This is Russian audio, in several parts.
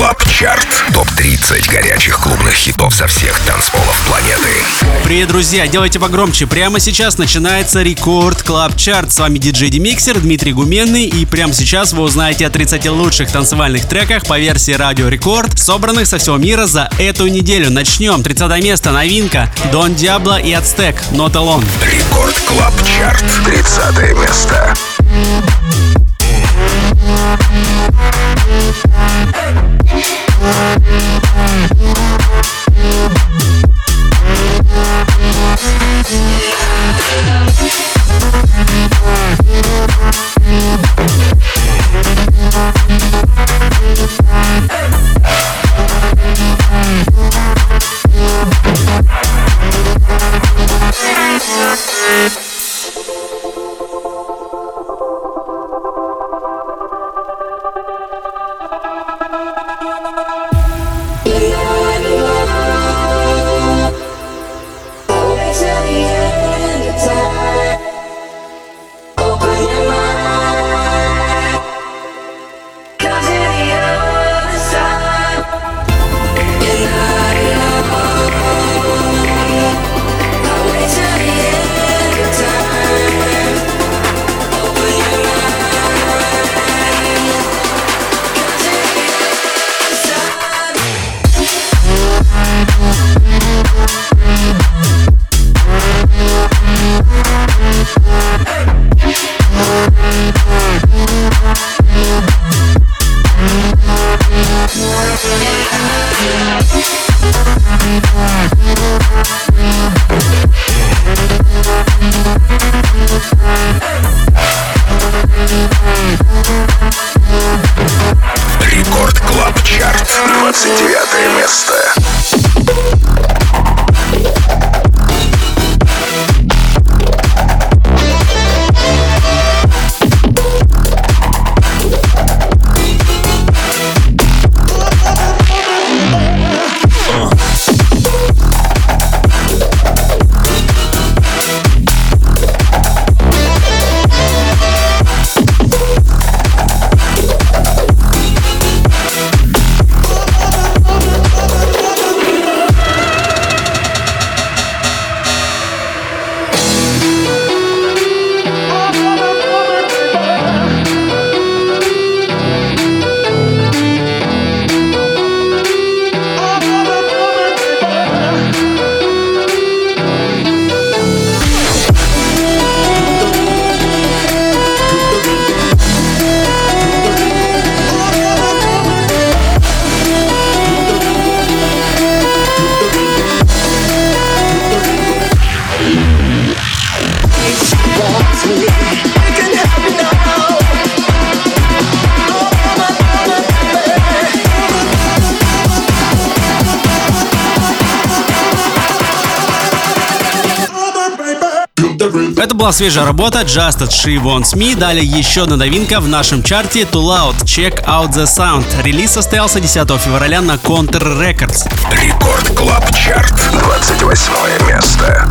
Club Chart. Топ-30 горячих клубных хитов со всех танцполов планеты. Привет, друзья! Делайте погромче. Прямо сейчас начинается Record Club Chart. С вами диджей DimixeR Дмитрий Гуменный. И прямо сейчас вы узнаете о 30 лучших танцевальных треках по версии Радио Рекорд, собранных со всего мира за эту неделю. Начнем. 30 место. Новинка. Don Diablo и Azteck. Not Alone. Record Club Chart. 30 место. Yeah. Это была свежая работа Just As She Wants Me. Далее еще одна новинка в нашем чарте Too Loud Check Out The Sound. Релиз состоялся 10 февраля на Counter Records. Record Club Chart. 28 место.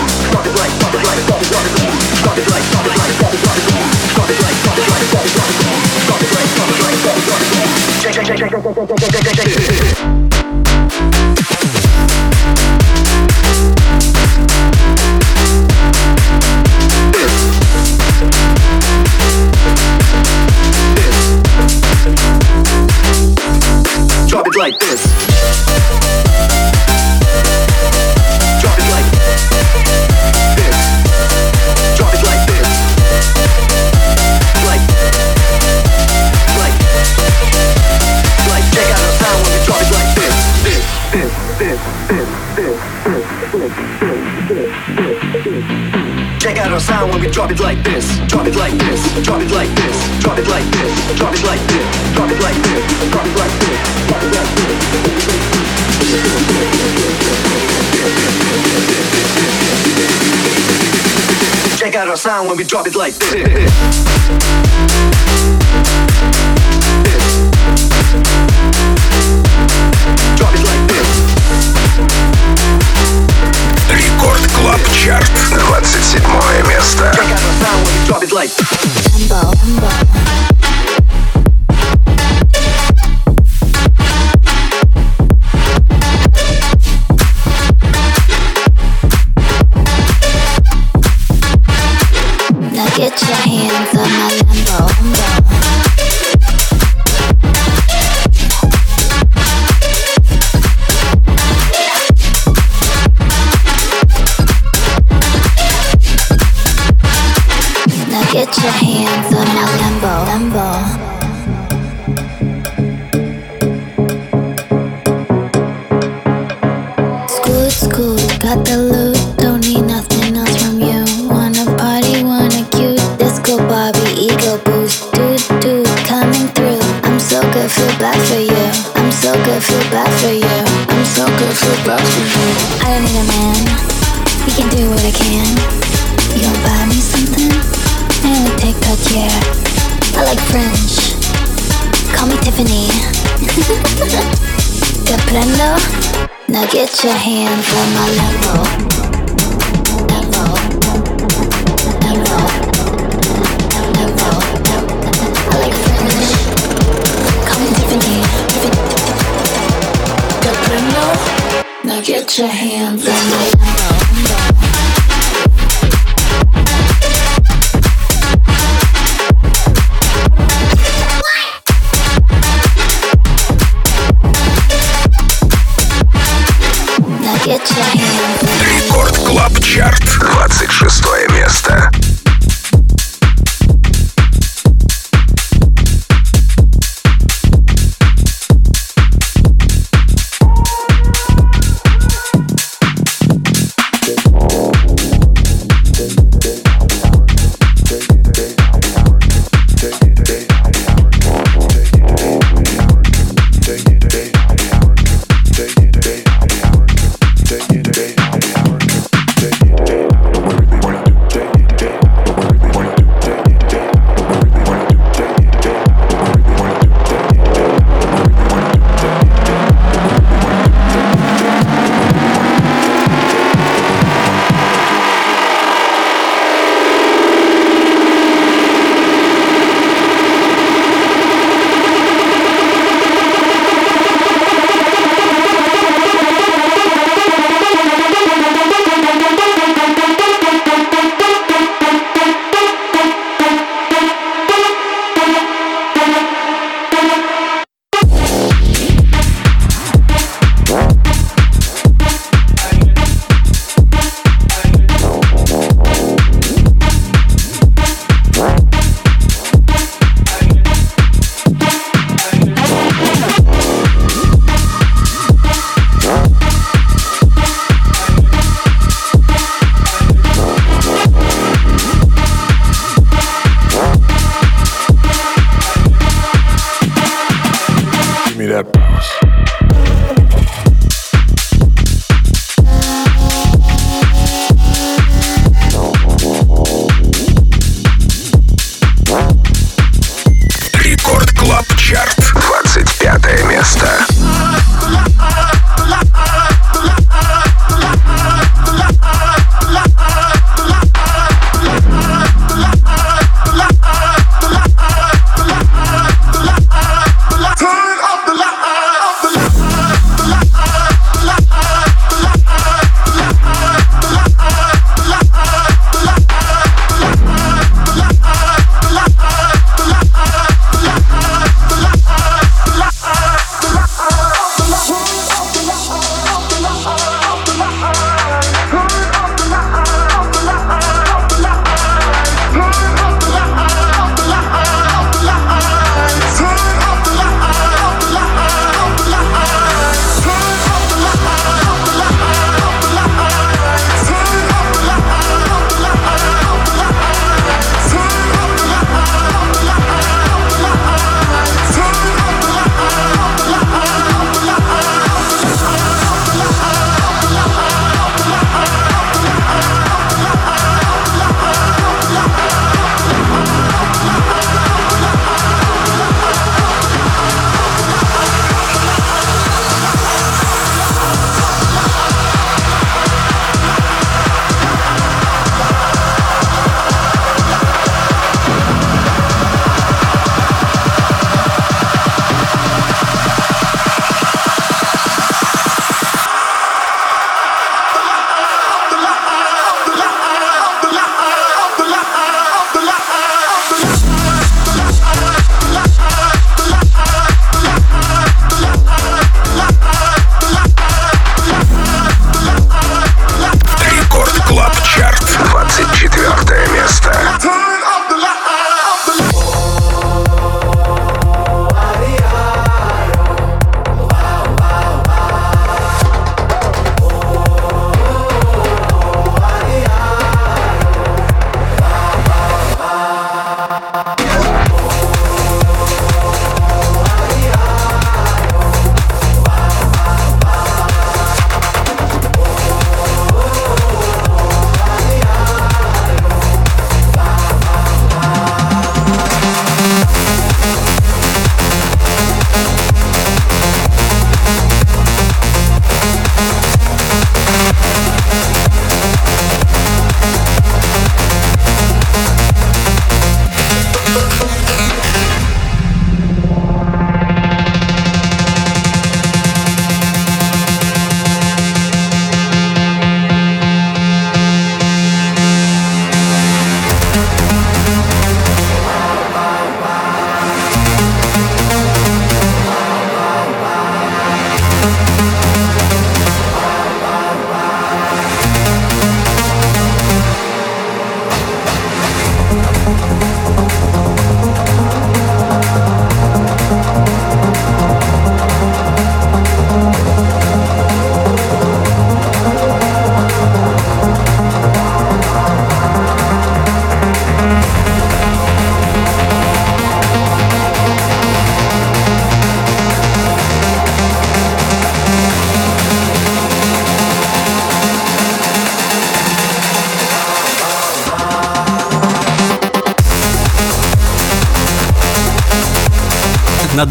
like this drop it like this, drop it like this, drop it like this, drop it like this, drop it like this. sound when we drop it like this. Drop it like this. Рекорд Клаб Чарт, 27 место. Check out our sound when we drop it like Limbo, limbo. So good, feel bad for you. I'm so good, feel bad for you. I don't need a man, he can do what I can. You gon' buy me something? I only take care. I like French. Call me Tiffany. Te prendo? Now get your hands on my. Level. Now get your hands on my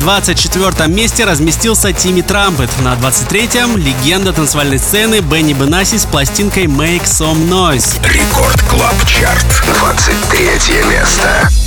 24 месте разместился Timmy Trumpet. На 23-м легенда танцевальной сцены Benny Benassi с пластинкой Make Some Noise. Record Club Chart, 23 место.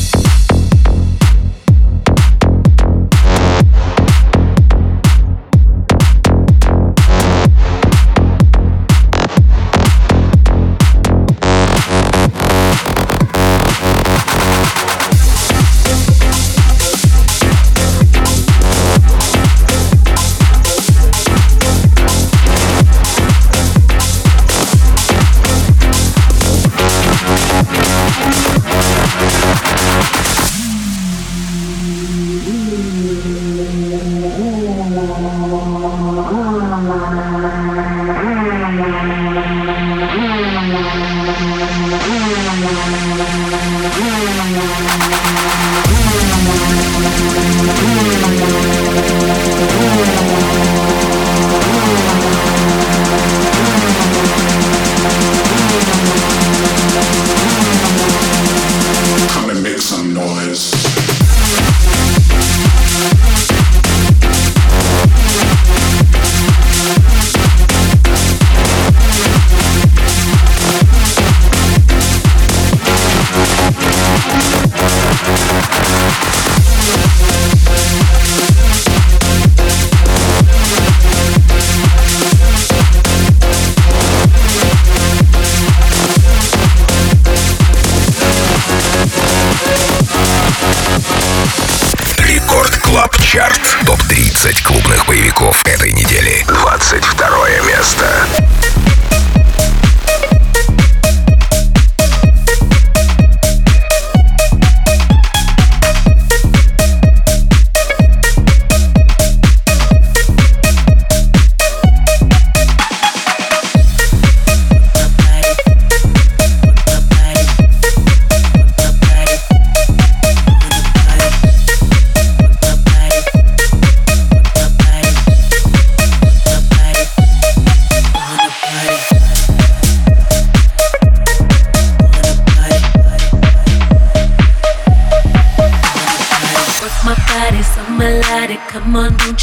Чарт. Топ-30 клубных боевиков этой недели. 22 место.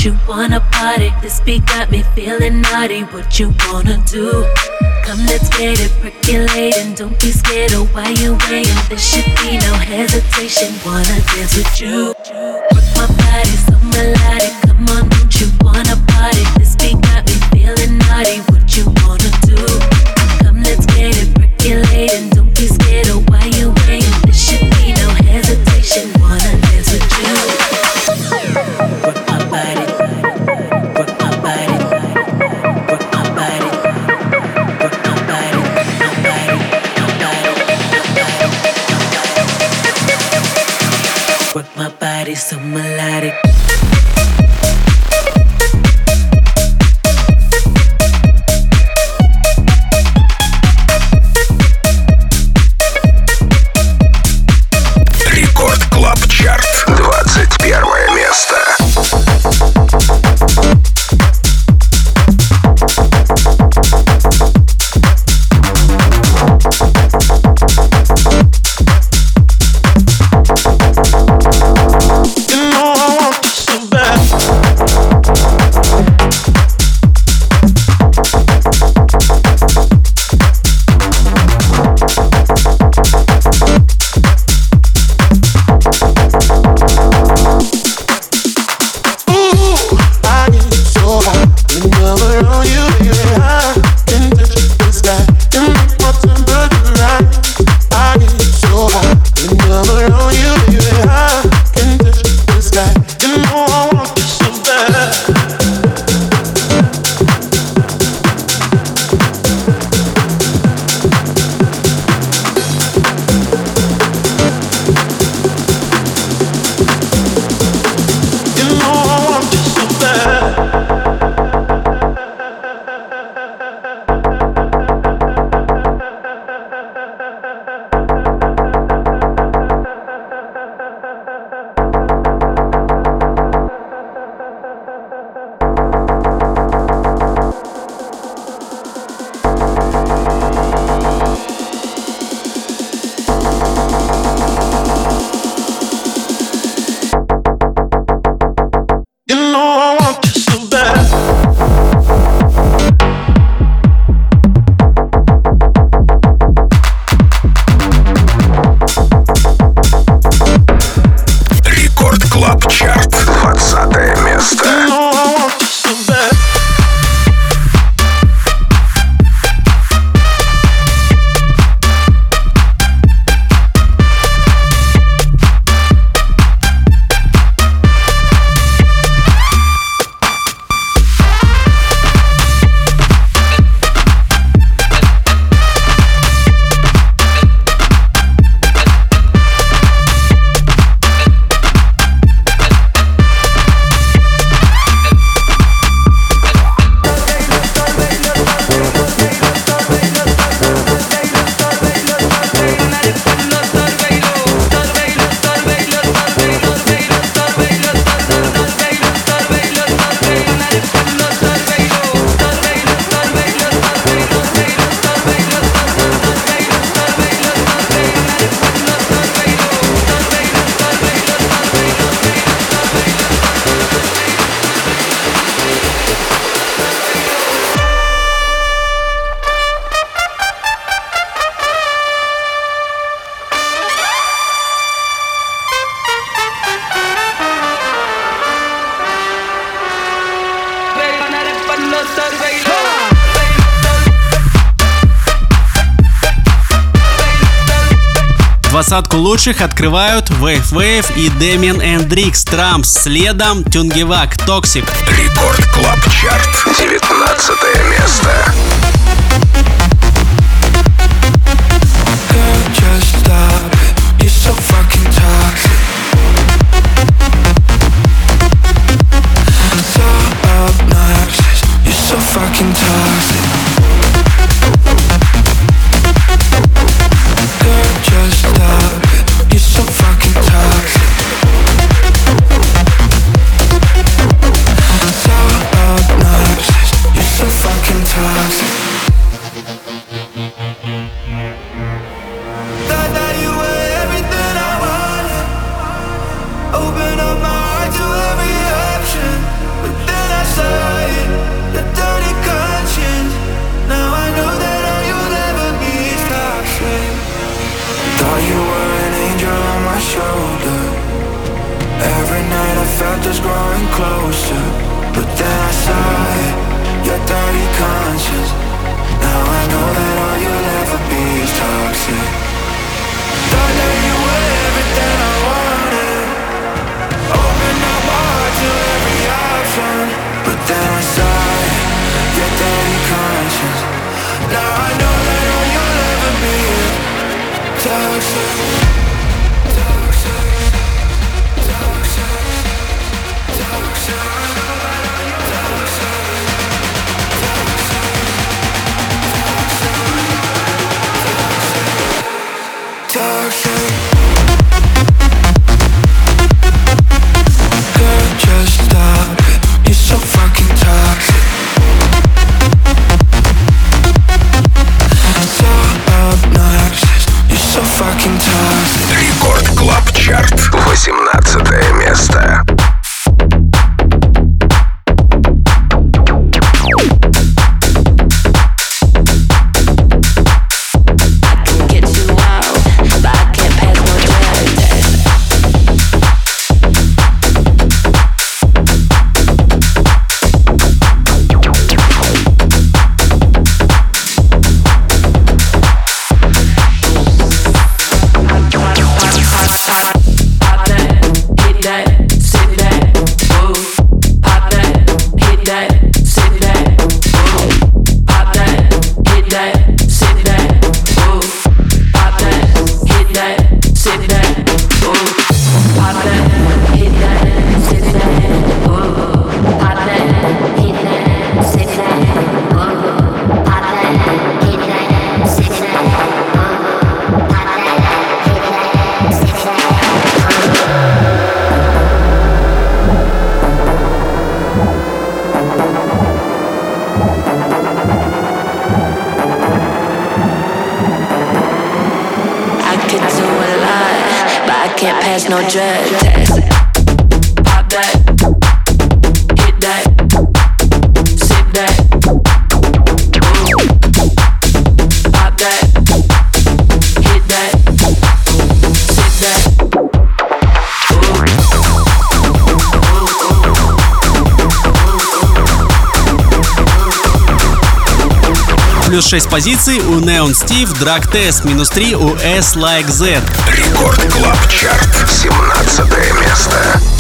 You wanna party? This beat got me feeling naughty. What you wanna do? Come, let's get it percolating. Don't be scared of why you waiting. There should be no hesitation. Wanna dance with you? Work my body so melodic. Двадцатку лучших открывают Wave Wave и Demian Эндрикс Трампс. Следом Тюнгевак Токсик. Рекорд Клаб Чарт. 19 место. no dread. Плюс 6 позиций у Neon Steve, Drag Test, минус 3 у S Like Z. Рекорд Клаб Чарт, 17 место.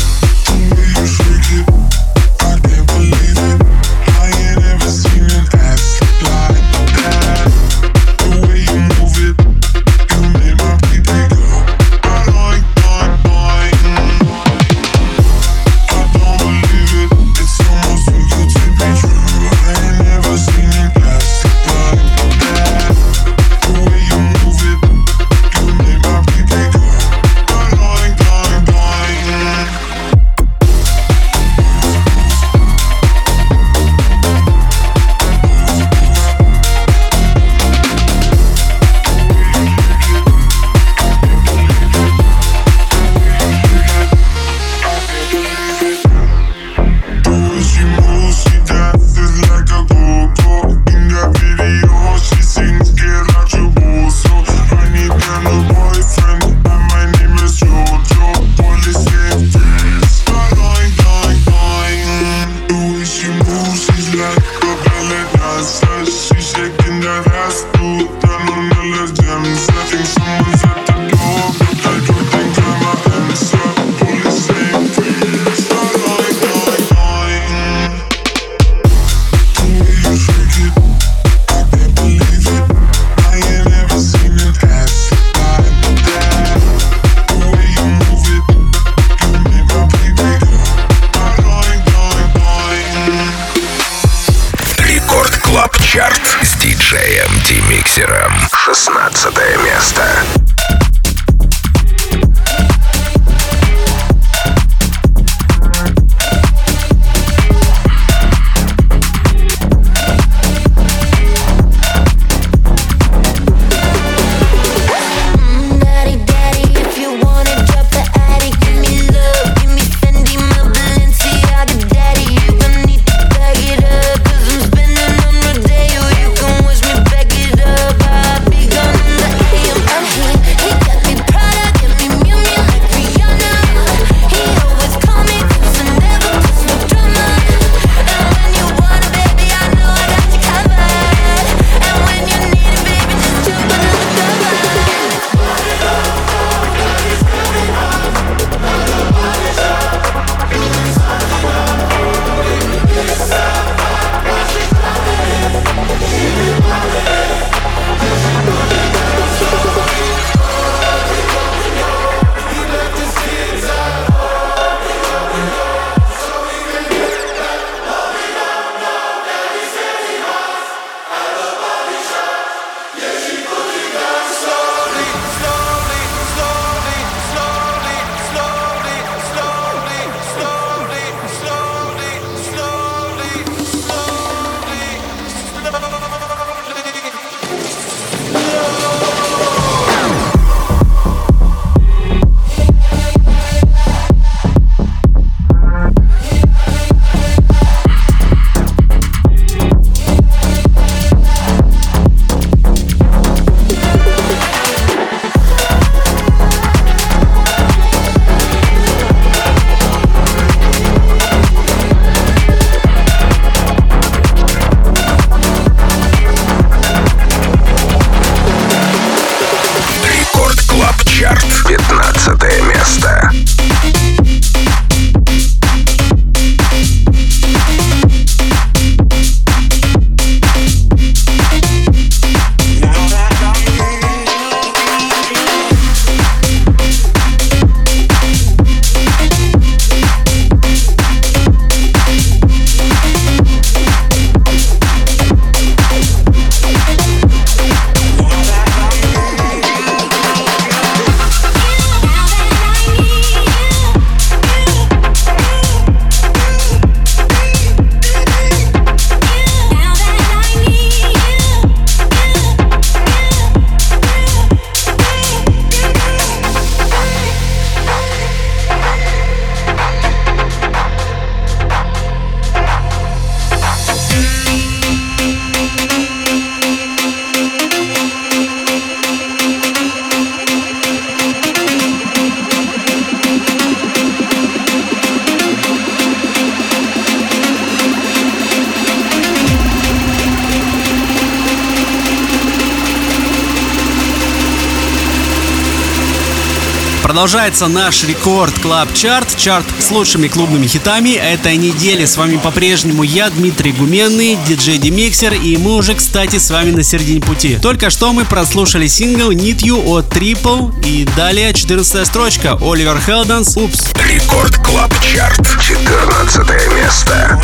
Продолжается наш Record Club Chart, чарт с лучшими клубными хитами этой недели. С вами по-прежнему я, Дмитрий Гуменный, диджей DimixeR, и мы уже, кстати, с вами на середине пути. Только что мы прослушали сингл Need You от Triple, и далее 14 строчка Oliver Heldens «Oops». Record Club Chart, 14 место.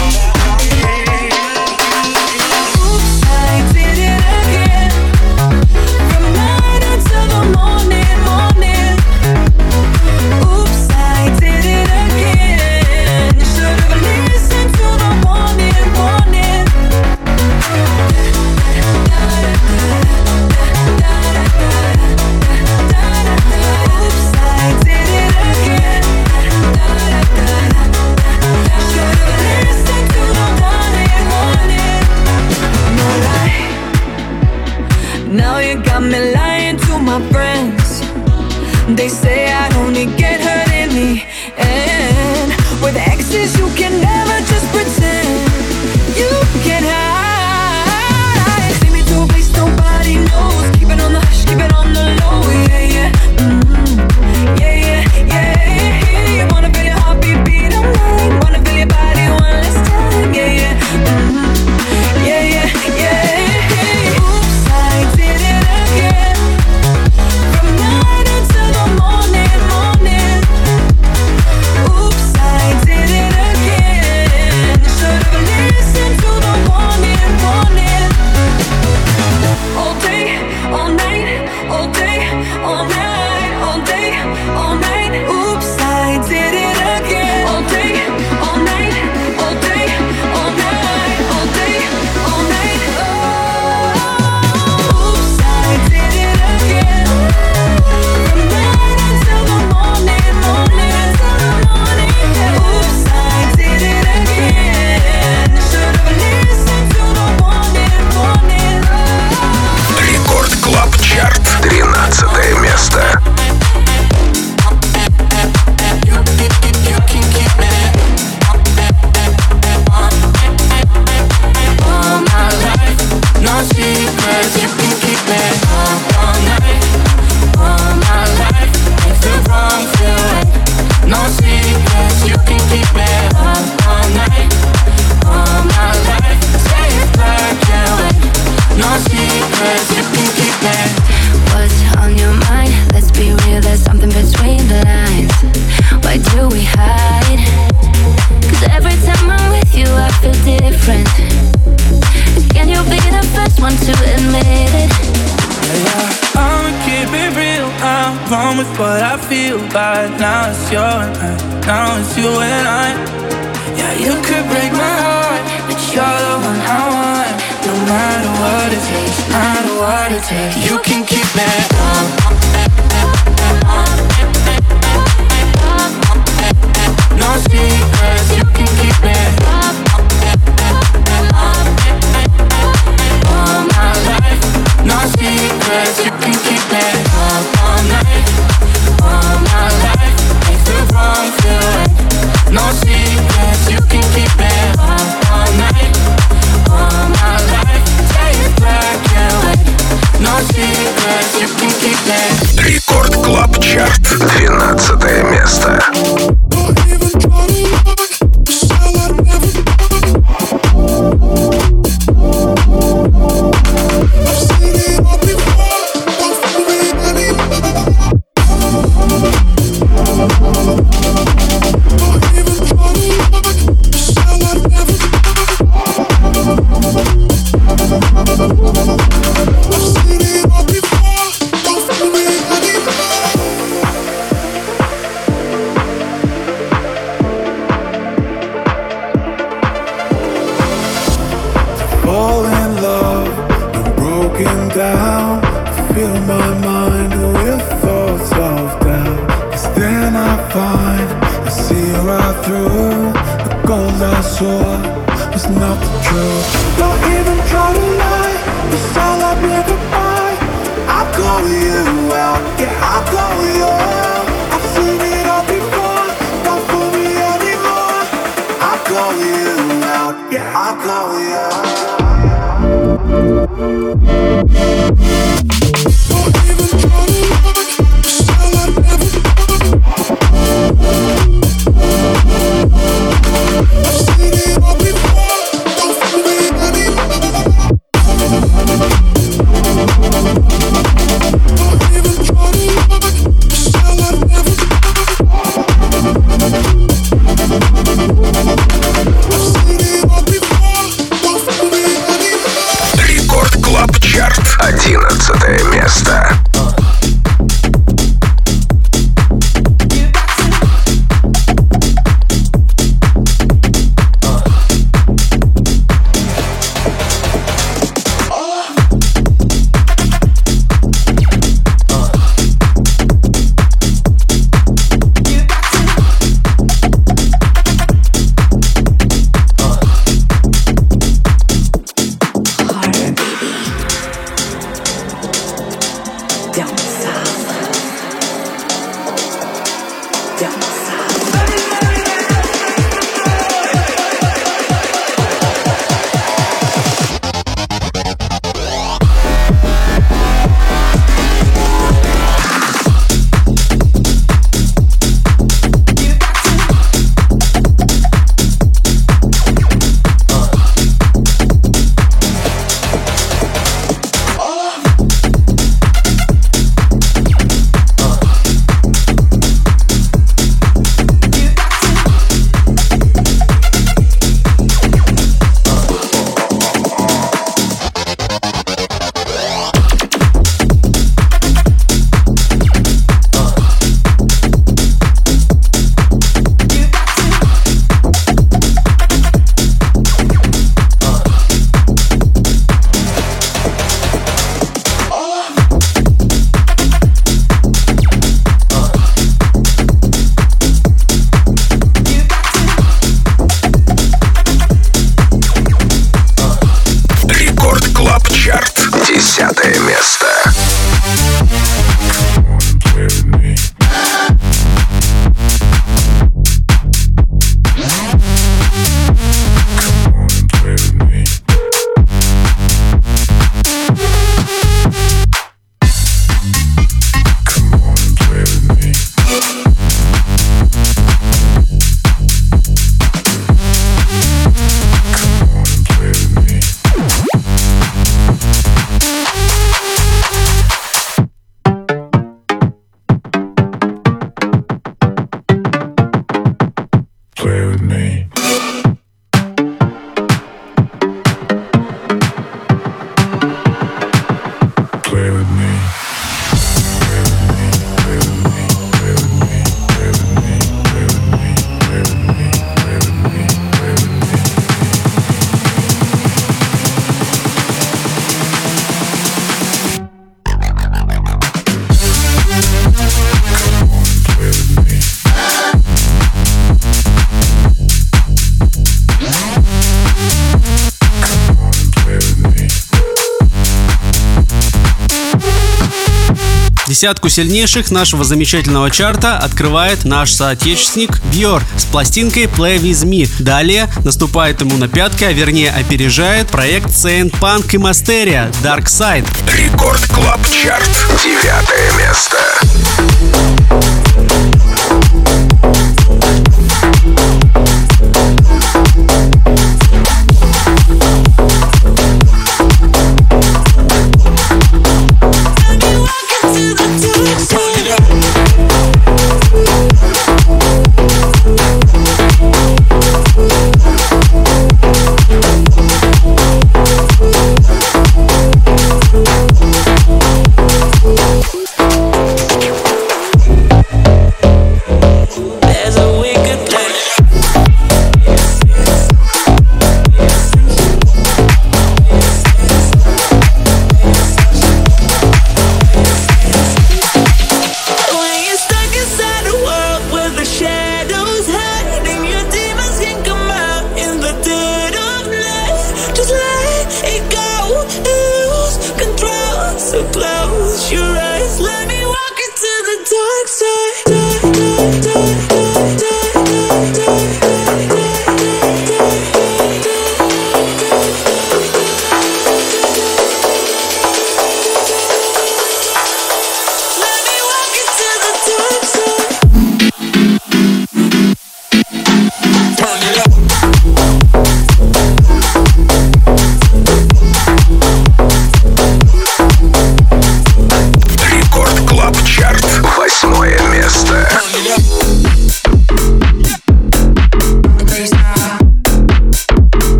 Десятку сильнейших нашего замечательного чарта открывает наш соотечественник Бьор с пластинкой Play With Me. Далее наступает ему на пятки, а вернее опережает проект Saint Punk и Masteria Dark Side. Record Club Chart. Девятое место.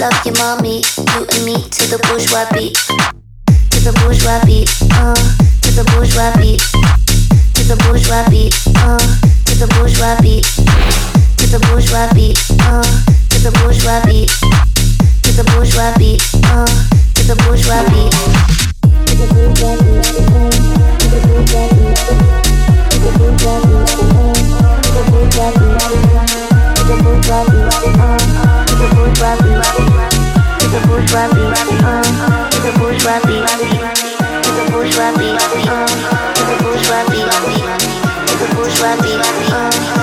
Love your mommy. You and me to the bourgeois beat. To the bourgeois beat. Uh, to the bourgeois beat. To the bourgeois beat. Uh, to the bourgeois beat. To the bourgeois beat. Uh, to the bourgeois beat. To the bourgeois beat. Uh, to the bourgeois beat. To the bourgeois beat. Uh, to the bourgeois beat. To the bourgeois beat. Uh, to the bourgeois beat. To the bourgeois beat it's a bourgeois beat. It's a bourgeois beat. Uh, it's a bourgeois beat. It's a bourgeois beat. Uh, it's a bourgeois beat. It's a bourgeois beat. Uh,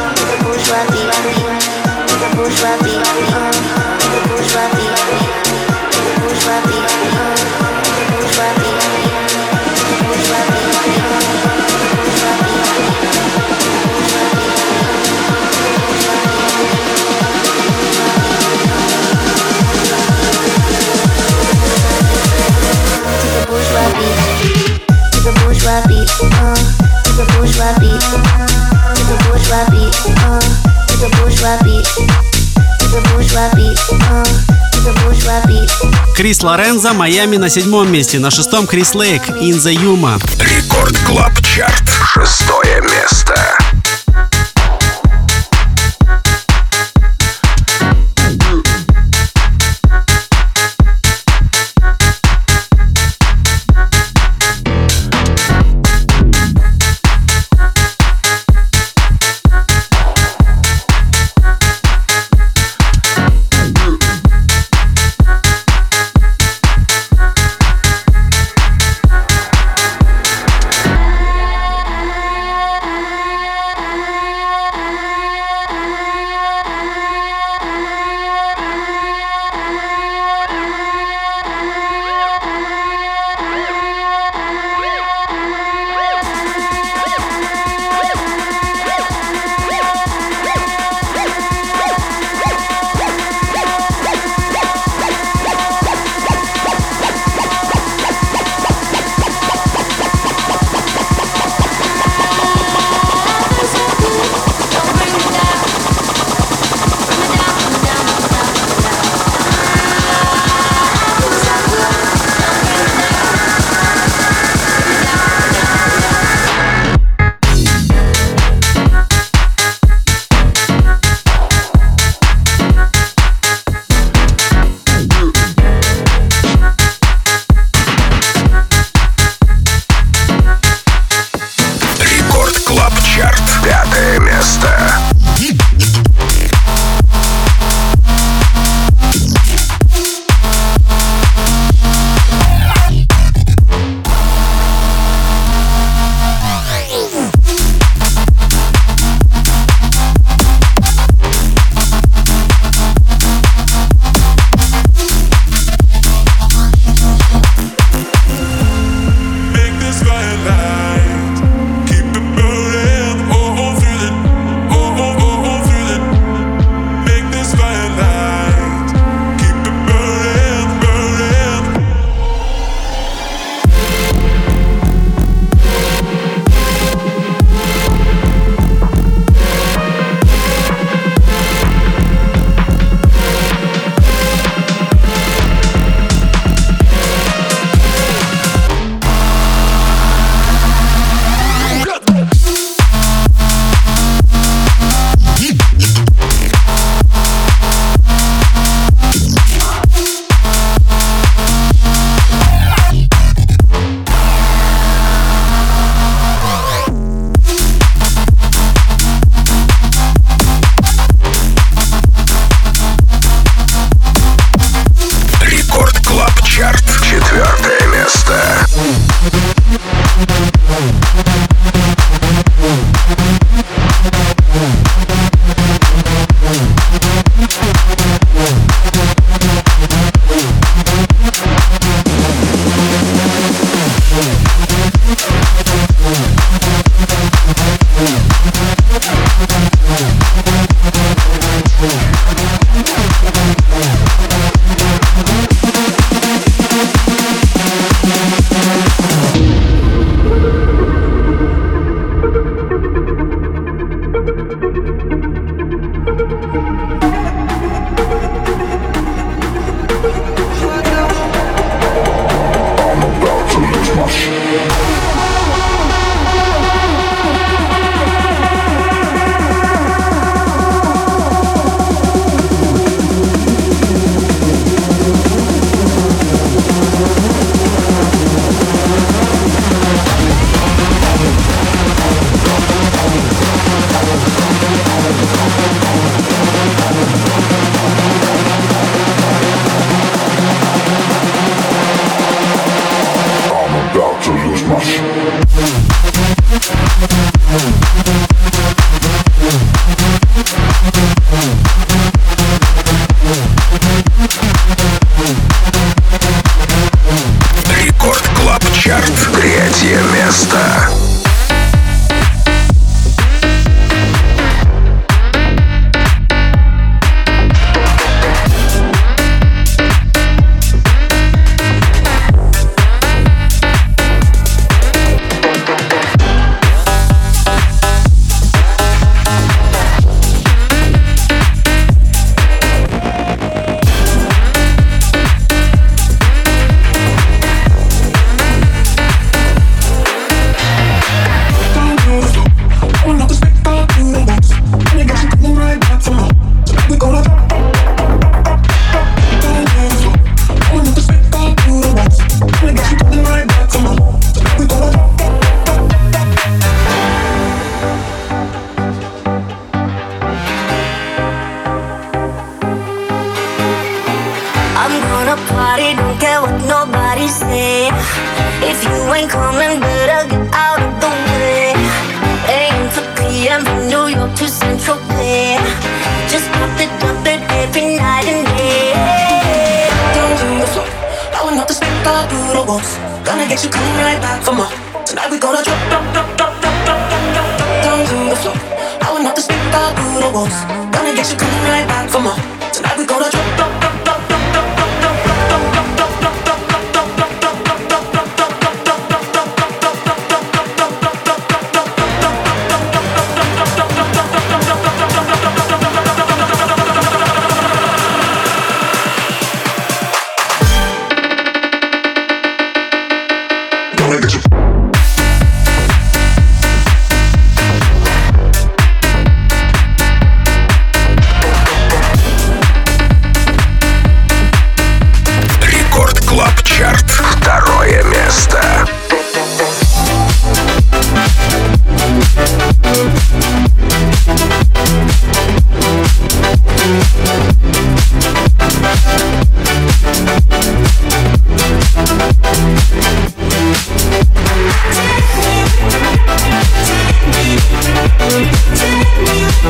Chris Lorenzo Miami на седьмом месте, на шестом Chris Lake, In The Yuma. Record Club Chart, шестое место.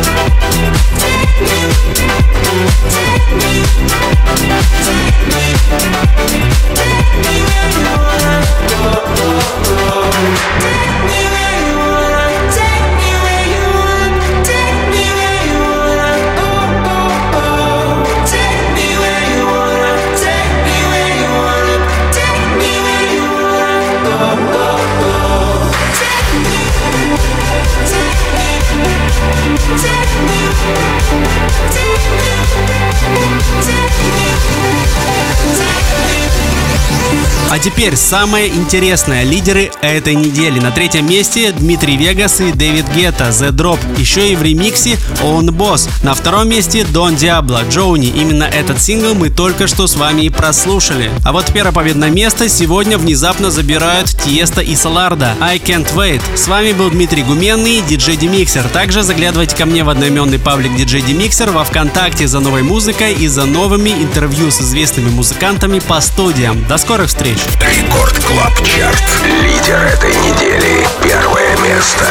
take me, take me, take me. А теперь самое интересное. Лидеры этой недели. На третьем месте Дмитрий Вегас и Дэвид Гетта, The Drop. Еще и в ремиксе Own Boss. На втором месте Дон Диабло, Джоуни. Именно этот сингл мы только что с вами и прослушали. А вот первое победное место сегодня внезапно забирают Тиеста и Соларда. I Can't Wait. С вами был Дмитрий Гуменный, диджей Демиксер. Также заглядывайте ко мне в одноименный паблик диджей Демиксер во Вконтакте за новой музыкой и за новыми интервью с известными музыкантами по студиям. До скорых встреч! Record Club Chart. Лидер этой недели. Первое место.